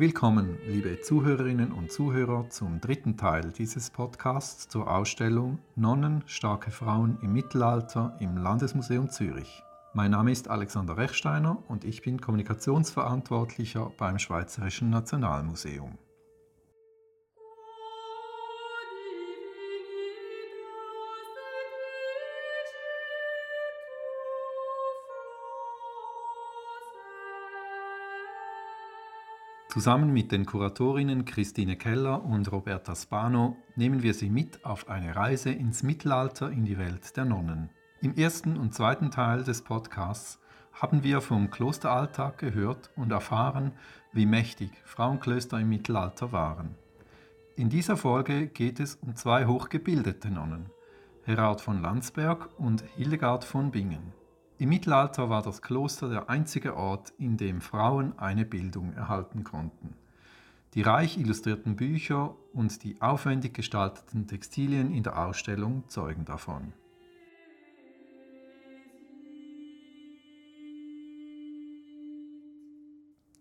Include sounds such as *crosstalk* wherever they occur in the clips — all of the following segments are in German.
Willkommen, liebe Zuhörerinnen und Zuhörer, zum dritten Teil dieses Podcasts zur Ausstellung Nonnen, starke Frauen im Mittelalter im Landesmuseum Zürich. Mein Name ist Alexander Rechsteiner und ich bin Kommunikationsverantwortlicher beim Schweizerischen Nationalmuseum. Zusammen mit den Kuratorinnen Christine Keller und Roberta Spano nehmen wir Sie mit auf eine Reise ins Mittelalter in die Welt der Nonnen. Im ersten und zweiten Teil des Podcasts haben wir vom Klosteralltag gehört und erfahren, wie mächtig Frauenklöster im Mittelalter waren. In dieser Folge geht es um zwei hochgebildete Nonnen, Herard von Landsberg und Hildegard von Bingen. Im Mittelalter war das Kloster der einzige Ort, in dem Frauen eine Bildung erhalten konnten. Die reich illustrierten Bücher und die aufwendig gestalteten Textilien in der Ausstellung zeugen davon.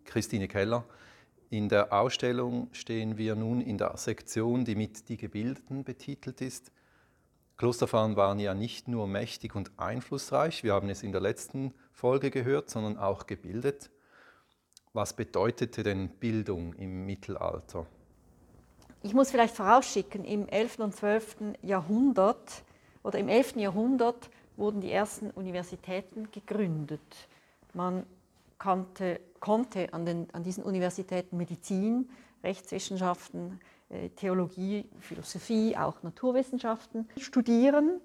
Christine Keller, in der Ausstellung stehen wir nun in der Sektion, die mit Die Gebildeten betitelt ist. Klosterfrauen waren ja nicht nur mächtig und einflussreich, wir haben es in der letzten Folge gehört, sondern auch gebildet. Was bedeutete denn Bildung im Mittelalter? Ich muss vielleicht vorausschicken, im 11. und 12. Jahrhundert oder im 11. Jahrhundert wurden die ersten Universitäten gegründet. Man kannte, konnte an, den, an diesen Universitäten Medizin, Rechtswissenschaften, Theologie, Philosophie, auch Naturwissenschaften studieren.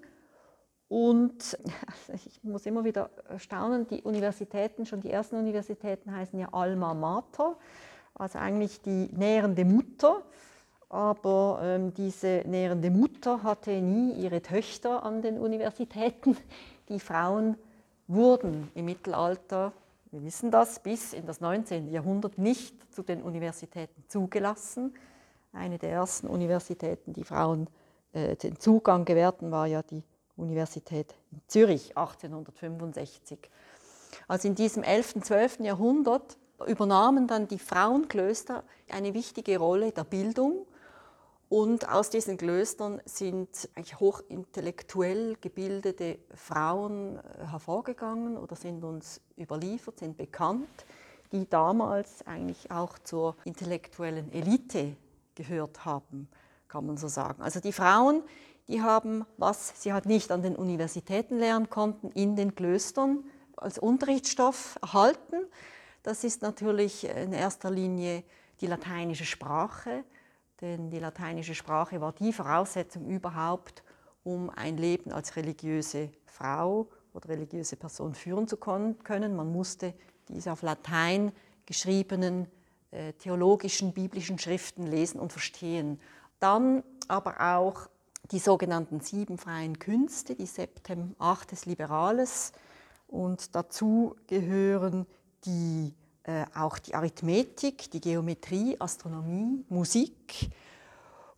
Und *laughs* ich muss immer wieder staunen, die Universitäten, schon die ersten Universitäten heißen ja Alma Mater, also eigentlich die nährende Mutter. Aber ähm, diese nährende Mutter hatte nie ihre Töchter an den Universitäten. Die Frauen wurden im Mittelalter, wir wissen das, bis in das 19. Jahrhundert nicht zu den Universitäten zugelassen. Eine der ersten Universitäten, die Frauen äh, den Zugang gewährten, war ja die Universität in Zürich 1865. Also in diesem 11. und 12. Jahrhundert übernahmen dann die Frauenklöster eine wichtige Rolle der Bildung und aus diesen Klöstern sind hochintellektuell gebildete Frauen äh, hervorgegangen oder sind uns überliefert, sind bekannt, die damals eigentlich auch zur intellektuellen Elite gehört haben, kann man so sagen. Also die Frauen, die haben, was sie halt nicht an den Universitäten lernen konnten, in den Klöstern als Unterrichtsstoff erhalten. Das ist natürlich in erster Linie die lateinische Sprache, denn die lateinische Sprache war die Voraussetzung überhaupt, um ein Leben als religiöse Frau oder religiöse Person führen zu können. Man musste diese auf Latein geschriebenen theologischen, biblischen Schriften lesen und verstehen. Dann aber auch die sogenannten sieben freien Künste, die Septem Artes Liberales. Und dazu gehören die, äh, auch die Arithmetik, die Geometrie, Astronomie, Musik.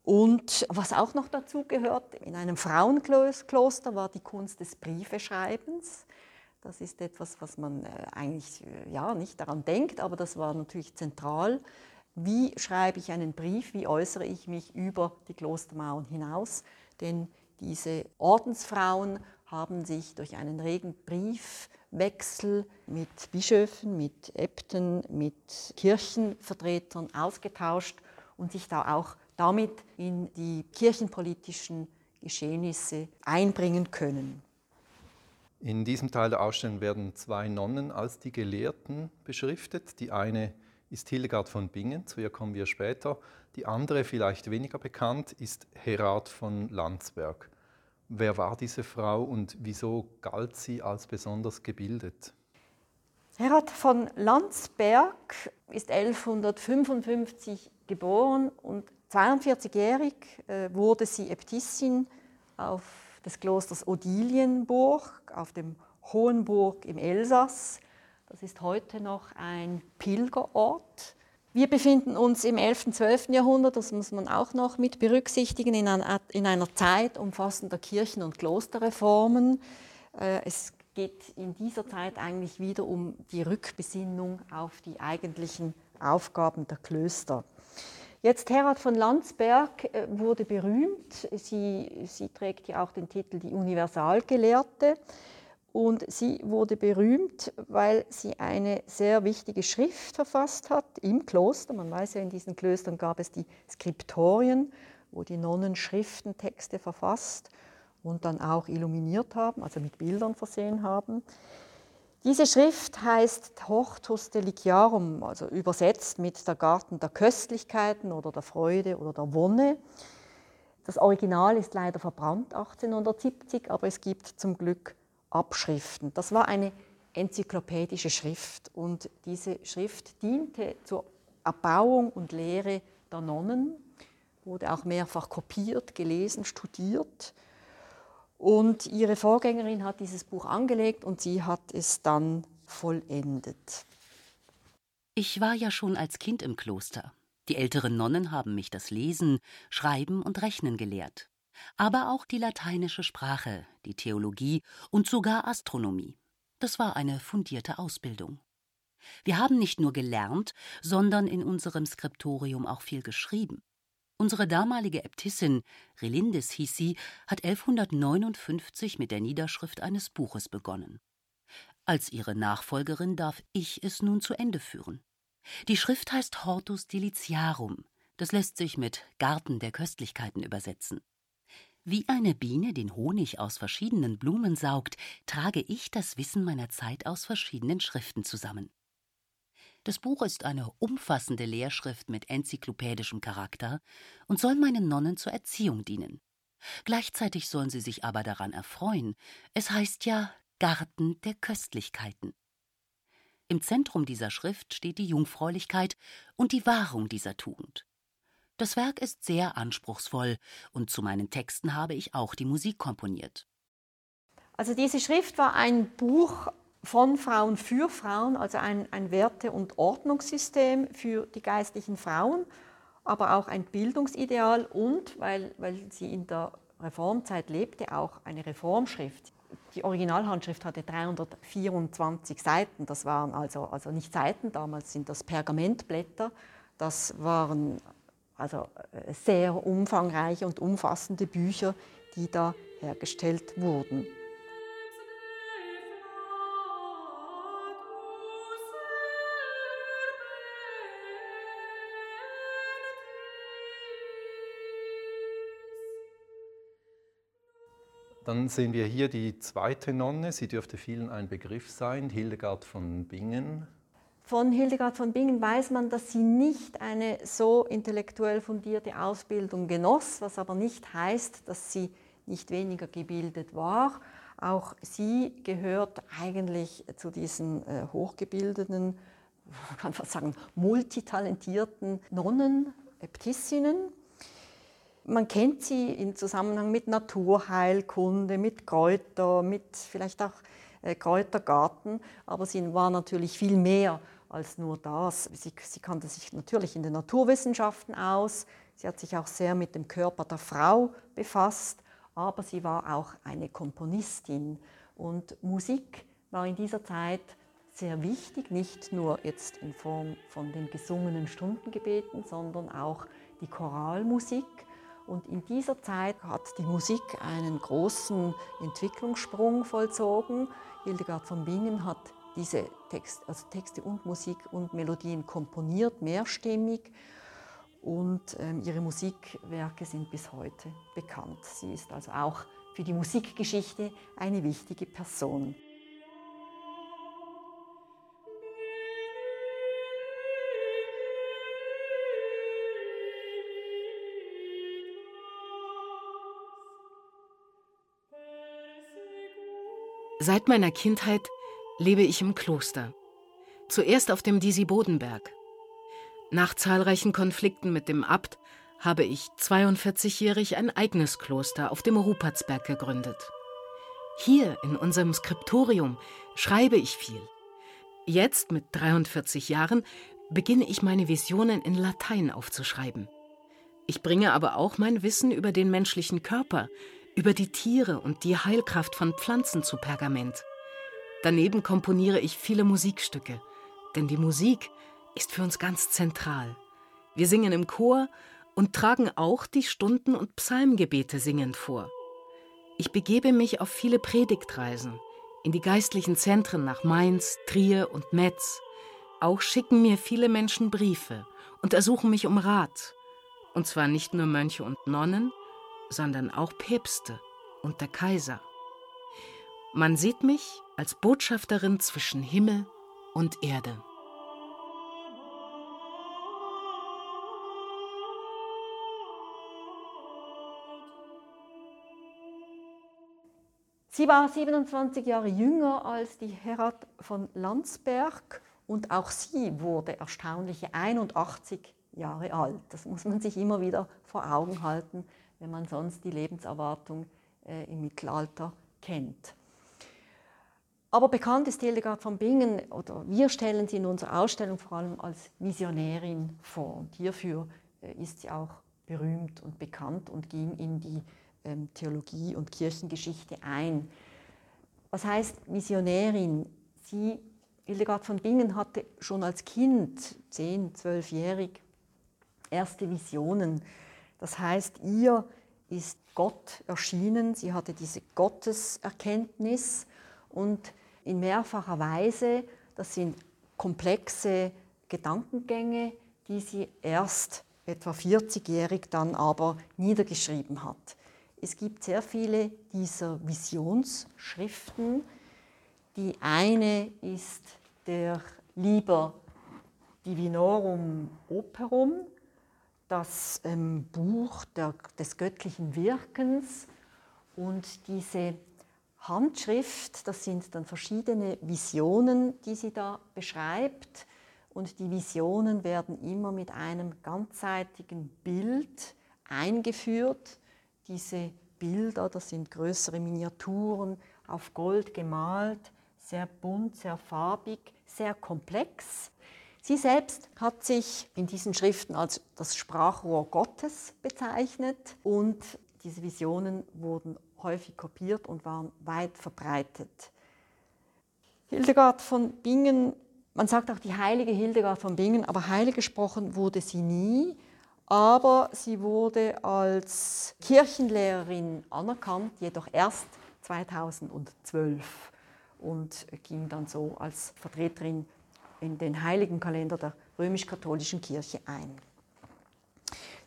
Und was auch noch dazu gehört, in einem Frauenkloster war die Kunst des Briefeschreibens. Das ist etwas, was man äh, eigentlich äh, ja, nicht daran denkt, aber das war natürlich zentral. Wie schreibe ich einen Brief? Wie äußere ich mich über die Klostermauern hinaus? Denn diese Ordensfrauen haben sich durch einen regen Briefwechsel mit Bischöfen, mit Äbten, mit Kirchenvertretern ausgetauscht und sich da auch damit in die kirchenpolitischen Geschehnisse einbringen können. In diesem Teil der Ausstellung werden zwei Nonnen als die Gelehrten beschriftet. Die eine ist Hildegard von Bingen, zu ihr kommen wir später. Die andere, vielleicht weniger bekannt, ist Herard von Landsberg. Wer war diese Frau und wieso galt sie als besonders gebildet? Herard von Landsberg ist 1155 geboren und 42-jährig äh, wurde sie Äbtissin auf des Klosters Odilienburg auf dem Hohenburg im Elsass. Das ist heute noch ein Pilgerort. Wir befinden uns im 11. und 12. Jahrhundert, das muss man auch noch mit berücksichtigen, in einer, Zeit umfassender Kirchen- und Klosterreformen. Äh, es geht in dieser Zeit eigentlich wieder um die Rückbesinnung auf die eigentlichen Aufgaben der Klöster. Jetzt Herald von Landsberg äh, wurde berühmt. Sie, sie trägt ja auch den Titel die Universalgelehrte. Und sie wurde berühmt, weil sie eine sehr wichtige Schrift verfasst hat im Kloster. Man weiß ja, in diesen Klöstern gab es die Skriptorien, wo die Nonnen Schriftentexte verfasst und dann auch illuminiert haben, also mit Bildern versehen haben. Diese Schrift heißt Hortus Deliciarum, also übersetzt mit der Garten der Köstlichkeiten oder der Freude oder der Wonne. Das Original ist leider verbrannt 1870, aber es gibt zum Glück Abschriften. Das war eine enzyklopädische Schrift und diese Schrift diente zur Erbauung und Lehre der Nonnen, wurde auch mehrfach kopiert, gelesen, studiert. Und ihre Vorgängerin hat dieses Buch angelegt und sie hat es dann vollendet. Ich war ja schon als Kind im Kloster. Die älteren Nonnen haben mich das Lesen, Schreiben und Rechnen gelehrt aber auch die lateinische Sprache, die Theologie und sogar Astronomie. Das war eine fundierte Ausbildung. Wir haben nicht nur gelernt, sondern in unserem Skriptorium auch viel geschrieben. Unsere damalige Äbtissin, Relindis hieß sie, hat 1159 mit der Niederschrift eines Buches begonnen. Als ihre Nachfolgerin darf ich es nun zu Ende führen. Die Schrift heißt Hortus Deliciarum. Das lässt sich mit Garten der Köstlichkeiten übersetzen. Wie eine Biene den Honig aus verschiedenen Blumen saugt, trage ich das Wissen meiner Zeit aus verschiedenen Schriften zusammen. Das Buch ist eine umfassende Lehrschrift mit enzyklopädischem Charakter und soll meinen Nonnen zur Erziehung dienen. Gleichzeitig sollen sie sich aber daran erfreuen. Es heißt ja Garten der Köstlichkeiten. Im Zentrum dieser Schrift steht die Jungfräulichkeit und die Wahrung dieser Tugend. Das Werk ist sehr anspruchsvoll und zu meinen Texten habe ich auch die Musik komponiert. Also diese Schrift war ein Buch von Frauen für Frauen, also ein, ein Werte- und Ordnungssystem für die geistlichen Frauen, aber auch ein Bildungsideal und, weil, weil sie in der Reformzeit lebte, auch eine Reformschrift. Die Originalhandschrift hatte 324 Seiten, das waren also, also nicht Seiten, damals sind das Pergamentblätter, das waren also äh, sehr umfangreiche und umfassende Bücher, die da hergestellt wurden. Dann sehen wir hier die zweite Nonne. Sie dürfte vielen ein Begriff sein, Hildegard von Bingen. Von Hildegard von Bingen weiß man, dass sie nicht eine so intellektuell fundierte Ausbildung genoss, was aber nicht heißt, dass sie nicht weniger gebildet war. Auch sie gehört eigentlich zu diesen äh, hochgebildeten, *laughs* man kann fast sagen, multitalentierten Nonnen, Äbtissinnen. Man kennt sie im Zusammenhang mit Naturheilkunde, mit Kräuter, mit vielleicht auch äh, Kräutergarten, aber sie war natürlich viel mehr als nur das. Sie, sie kannte sich natürlich in den Naturwissenschaften aus, sie hat sich auch sehr mit dem Körper der Frau befasst, aber sie war auch eine Komponistin. Und Musik war in dieser Zeit sehr wichtig, nicht nur jetzt in Form von den gesungenen Stundengebeten, sondern auch die Choralmusik. Und in dieser Zeit hat die Musik einen großen Entwicklungssprung vollzogen. Hildegard von Bingen hat diese Text, also Texte und Musik und Melodien komponiert, mehrstimmig. Und ähm, ihre Musikwerke sind bis heute bekannt. Sie ist also auch für die Musikgeschichte eine wichtige Person. Seit meiner Kindheit lebe ich im Kloster. Zuerst auf dem Disi-Bodenberg. Nach zahlreichen Konflikten mit dem Abt habe ich 42-jährig ein eigenes Kloster auf dem Rupertsberg gegründet. Hier in unserem Skriptorium schreibe ich viel. Jetzt mit 43 Jahren beginne ich meine Visionen in Latein aufzuschreiben. Ich bringe aber auch mein Wissen über den menschlichen Körper, über die Tiere und die Heilkraft von Pflanzen zu Pergament. Daneben komponiere ich viele Musikstücke, denn die Musik ist für uns ganz zentral. Wir singen im Chor und tragen auch die Stunden- und Psalmgebete singend vor. Ich begebe mich auf viele Predigtreisen in die geistlichen Zentren nach Mainz, Trier und Metz. Auch schicken mir viele Menschen Briefe und ersuchen mich um Rat. Und zwar nicht nur Mönche und Nonnen, sondern auch Päpste und der Kaiser. Man sieht mich als Botschafterin zwischen Himmel und Erde. Sie war 27 Jahre jünger als die Herat von Landsberg und auch sie wurde erstaunliche 81 Jahre alt. Das muss man sich immer wieder vor Augen halten, wenn man sonst die Lebenserwartung äh, im Mittelalter kennt. Aber bekannt ist Hildegard von Bingen, oder wir stellen sie in unserer Ausstellung vor allem als Missionärin vor. Und hierfür äh, ist sie auch berühmt und bekannt und ging in die ähm, Theologie und Kirchengeschichte ein. Was heißt Missionärin? Sie, Hildegard von Bingen, hatte schon als Kind, 10-, 12-jährig, erste Visionen. Das heißt, ihr ist Gott erschienen, sie hatte diese Gotteserkenntnis und in mehrfacher Weise, das sind komplexe Gedankengänge, die sie erst etwa 40-jährig dann aber niedergeschrieben hat. Es gibt sehr viele dieser Visionsschriften. Die eine ist der Liber Divinorum Operum, das ähm, Buch der, des göttlichen Wirkens. Und diese Handschrift, das sind dann verschiedene Visionen, die sie da beschreibt. Und die Visionen werden immer mit einem ganzseitigen Bild eingeführt diese Bilder, das sind größere Miniaturen auf Gold gemalt, sehr bunt, sehr farbig, sehr komplex. Sie selbst hat sich in diesen Schriften als das Sprachrohr Gottes bezeichnet und diese Visionen wurden häufig kopiert und waren weit verbreitet. Hildegard von Bingen, man sagt auch die heilige Hildegard von Bingen, aber heilig gesprochen wurde sie nie aber sie wurde als Kirchenlehrerin anerkannt, jedoch erst 2012 und ging dann so als Vertreterin in den heiligen Kalender der römisch-katholischen Kirche ein.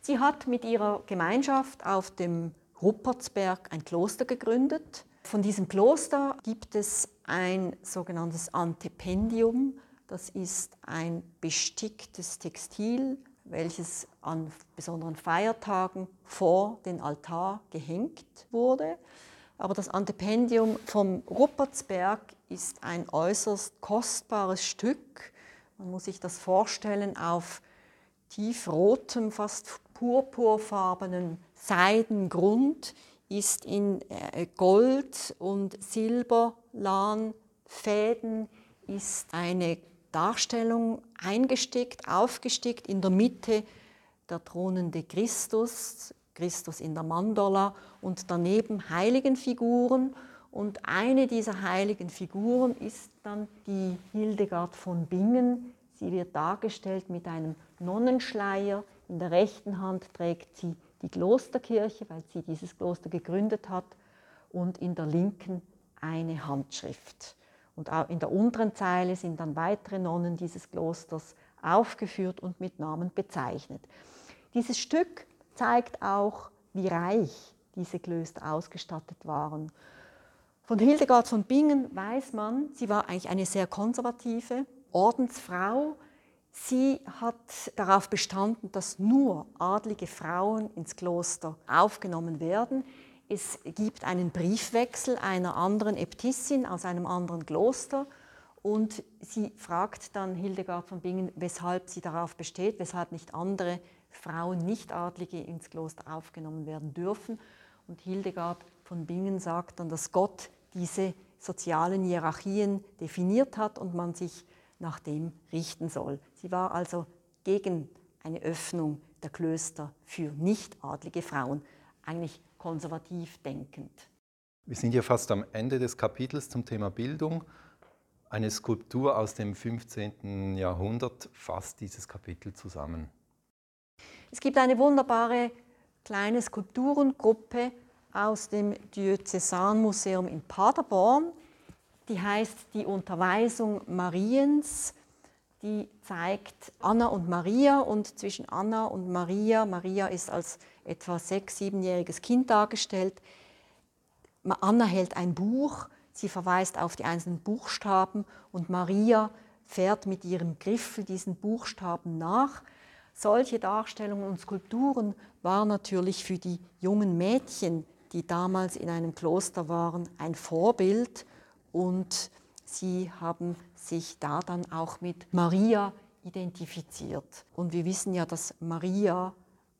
Sie hat mit ihrer Gemeinschaft auf dem Ruppertsberg ein Kloster gegründet. Von diesem Kloster gibt es ein sogenanntes Antependium. Das ist ein besticktes Textil, welches an besonderen Feiertagen vor den Altar gehängt wurde. Aber das Antependium vom Ruppertsberg ist ein äußerst kostbares Stück. Man muss sich das vorstellen auf tiefrotem, fast purpurfarbenen Seidengrund ist in äh, Gold und Silberlan Fäden ist eine Darstellung eingestickt, aufgestickt, in der Mitte der thronende Christus, Christus in der Mandala und daneben heiligen Figuren. Und eine dieser heiligen Figuren ist dann die Hildegard von Bingen. Sie wird dargestellt mit einem Nonnenschleier. In der rechten Hand trägt sie die Klosterkirche, weil sie dieses Kloster gegründet hat, und in der linken eine Handschrift. Und auch in der unteren Zeile sind dann weitere Nonnen dieses Klosters aufgeführt und mit Namen bezeichnet. Dieses Stück zeigt auch, wie reich diese Klöster ausgestattet waren. Von Hildegard von Bingen weiß man, sie war eigentlich eine sehr konservative Ordensfrau. Sie hat darauf bestanden, dass nur adlige Frauen ins Kloster aufgenommen werden. Es gibt einen Briefwechsel einer anderen Äbtissin aus einem anderen Kloster und sie fragt dann Hildegard von Bingen, weshalb sie darauf besteht, weshalb nicht andere Frauen, Nichtadlige ins Kloster aufgenommen werden dürfen. Und Hildegard von Bingen sagt dann, dass Gott diese sozialen Hierarchien definiert hat und man sich nach dem richten soll. Sie war also gegen eine Öffnung der Klöster für nichtadlige Frauen. Eigentlich konservativ denkend. Wir sind ja fast am Ende des Kapitels zum Thema Bildung. Eine Skulptur aus dem 15. Jahrhundert fasst dieses Kapitel zusammen. Es gibt eine wunderbare kleine Skulpturengruppe aus dem Diözesanmuseum in Paderborn. Die heißt die Unterweisung Mariens. Die zeigt Anna und Maria und zwischen Anna und Maria, Maria ist als etwa sechs-, siebenjähriges Kind dargestellt. Anna hält ein Buch, sie verweist auf die einzelnen Buchstaben und Maria fährt mit ihrem Griffel diesen Buchstaben nach. Solche Darstellungen und Skulpturen waren natürlich für die jungen Mädchen, die damals in einem Kloster waren, ein Vorbild und sie haben sich da dann auch mit Maria identifiziert. Und wir wissen ja, dass Maria,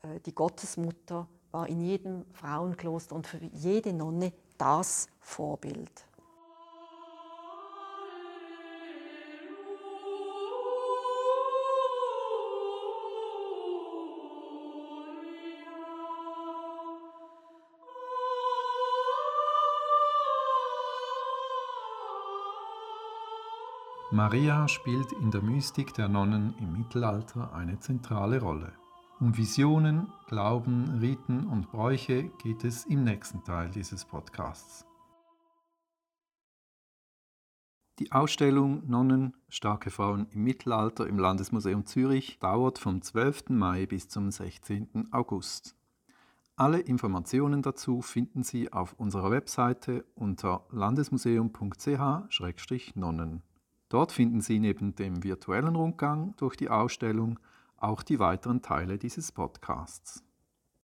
äh, die Gottesmutter, war in jedem Frauenkloster und für jede Nonne das Vorbild. Maria spielt in der Mystik der Nonnen im Mittelalter eine zentrale Rolle. Um Visionen, Glauben, Riten und Bräuche geht es im nächsten Teil dieses Podcasts. Die Ausstellung Nonnen, starke Frauen im Mittelalter im Landesmuseum Zürich dauert vom 12. Mai bis zum 16. August. Alle Informationen dazu finden Sie auf unserer Webseite unter landesmuseum.ch-nonnen. Dort finden Sie neben dem virtuellen Rundgang durch die Ausstellung auch die weiteren Teile dieses Podcasts.